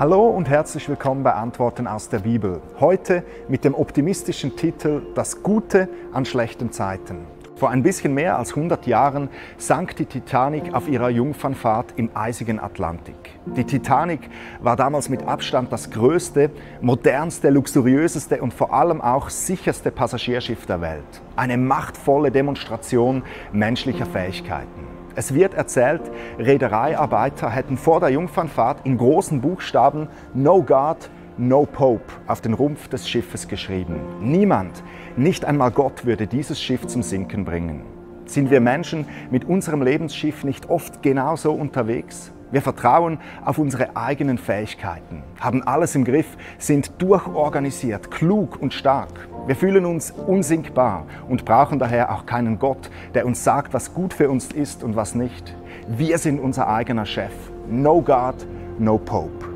Hallo und herzlich willkommen bei Antworten aus der Bibel. Heute mit dem optimistischen Titel Das Gute an schlechten Zeiten. Vor ein bisschen mehr als 100 Jahren sank die Titanic auf ihrer Jungfernfahrt im eisigen Atlantik. Die Titanic war damals mit Abstand das größte, modernste, luxuriöseste und vor allem auch sicherste Passagierschiff der Welt. Eine machtvolle Demonstration menschlicher Fähigkeiten. Es wird erzählt, Reedereiarbeiter hätten vor der Jungfernfahrt in großen Buchstaben No God, No Pope auf den Rumpf des Schiffes geschrieben. Niemand, nicht einmal Gott würde dieses Schiff zum Sinken bringen. Sind wir Menschen mit unserem Lebensschiff nicht oft genauso unterwegs? Wir vertrauen auf unsere eigenen Fähigkeiten, haben alles im Griff, sind durchorganisiert, klug und stark. Wir fühlen uns unsinkbar und brauchen daher auch keinen Gott, der uns sagt, was gut für uns ist und was nicht. Wir sind unser eigener Chef. No God, no Pope.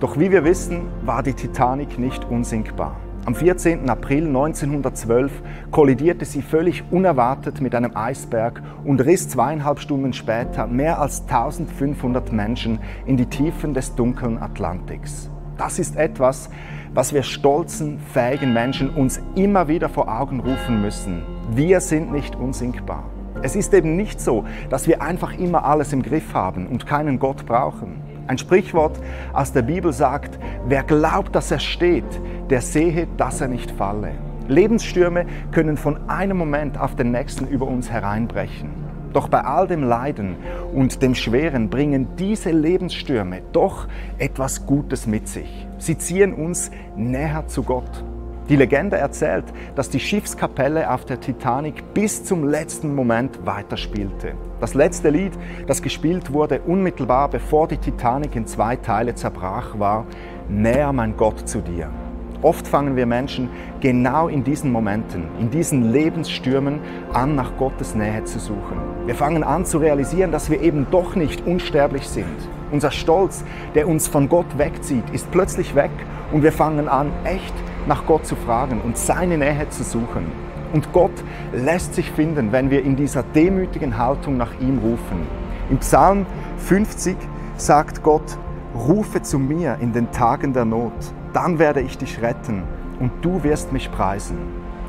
Doch wie wir wissen, war die Titanic nicht unsinkbar. Am 14. April 1912 kollidierte sie völlig unerwartet mit einem Eisberg und riss zweieinhalb Stunden später mehr als 1500 Menschen in die Tiefen des dunklen Atlantiks. Das ist etwas, was wir stolzen, fähigen Menschen uns immer wieder vor Augen rufen müssen. Wir sind nicht unsinkbar. Es ist eben nicht so, dass wir einfach immer alles im Griff haben und keinen Gott brauchen. Ein Sprichwort aus der Bibel sagt, wer glaubt, dass er steht, der sehe, dass er nicht falle. Lebensstürme können von einem Moment auf den nächsten über uns hereinbrechen. Doch bei all dem Leiden und dem Schweren bringen diese Lebensstürme doch etwas Gutes mit sich. Sie ziehen uns näher zu Gott. Die Legende erzählt, dass die Schiffskapelle auf der Titanic bis zum letzten Moment weiterspielte. Das letzte Lied, das gespielt wurde unmittelbar bevor die Titanic in zwei Teile zerbrach, war Näher mein Gott zu dir. Oft fangen wir Menschen genau in diesen Momenten, in diesen Lebensstürmen an, nach Gottes Nähe zu suchen. Wir fangen an zu realisieren, dass wir eben doch nicht unsterblich sind. Unser Stolz, der uns von Gott wegzieht, ist plötzlich weg und wir fangen an, echt nach Gott zu fragen und seine Nähe zu suchen. Und Gott lässt sich finden, wenn wir in dieser demütigen Haltung nach ihm rufen. Im Psalm 50 sagt Gott, rufe zu mir in den Tagen der Not dann werde ich dich retten und du wirst mich preisen.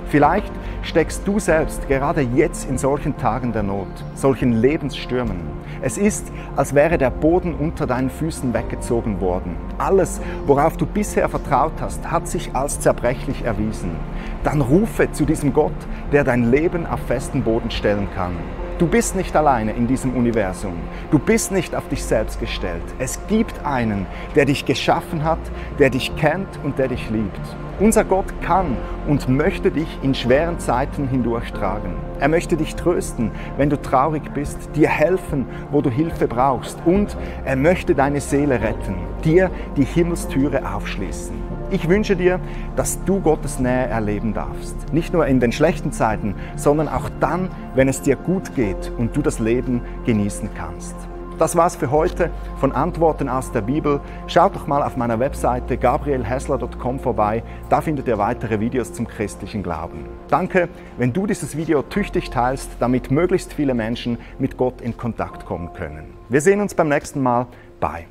Vielleicht steckst du selbst gerade jetzt in solchen Tagen der Not, solchen Lebensstürmen. Es ist, als wäre der Boden unter deinen Füßen weggezogen worden. Alles, worauf du bisher vertraut hast, hat sich als zerbrechlich erwiesen. Dann rufe zu diesem Gott, der dein Leben auf festen Boden stellen kann. Du bist nicht alleine in diesem Universum. Du bist nicht auf dich selbst gestellt. Es gibt einen, der dich geschaffen hat, der dich kennt und der dich liebt. Unser Gott kann und möchte dich in schweren Zeiten hindurchtragen. Er möchte dich trösten, wenn du traurig bist, dir helfen, wo du Hilfe brauchst und er möchte deine Seele retten, dir die Himmelstüre aufschließen. Ich wünsche dir, dass du Gottes Nähe erleben darfst. Nicht nur in den schlechten Zeiten, sondern auch dann, wenn es dir gut geht und du das Leben genießen kannst. Das war's für heute von Antworten aus der Bibel. Schaut doch mal auf meiner Webseite gabrielhessler.com vorbei. Da findet ihr weitere Videos zum christlichen Glauben. Danke, wenn du dieses Video tüchtig teilst, damit möglichst viele Menschen mit Gott in Kontakt kommen können. Wir sehen uns beim nächsten Mal. Bye.